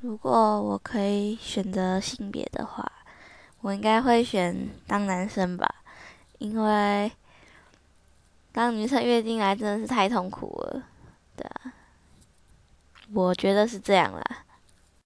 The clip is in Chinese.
如果我可以选择性别的话我应该会选当男生吧因为当女生月经来真的是太痛苦了对啊。我觉得是这样啦。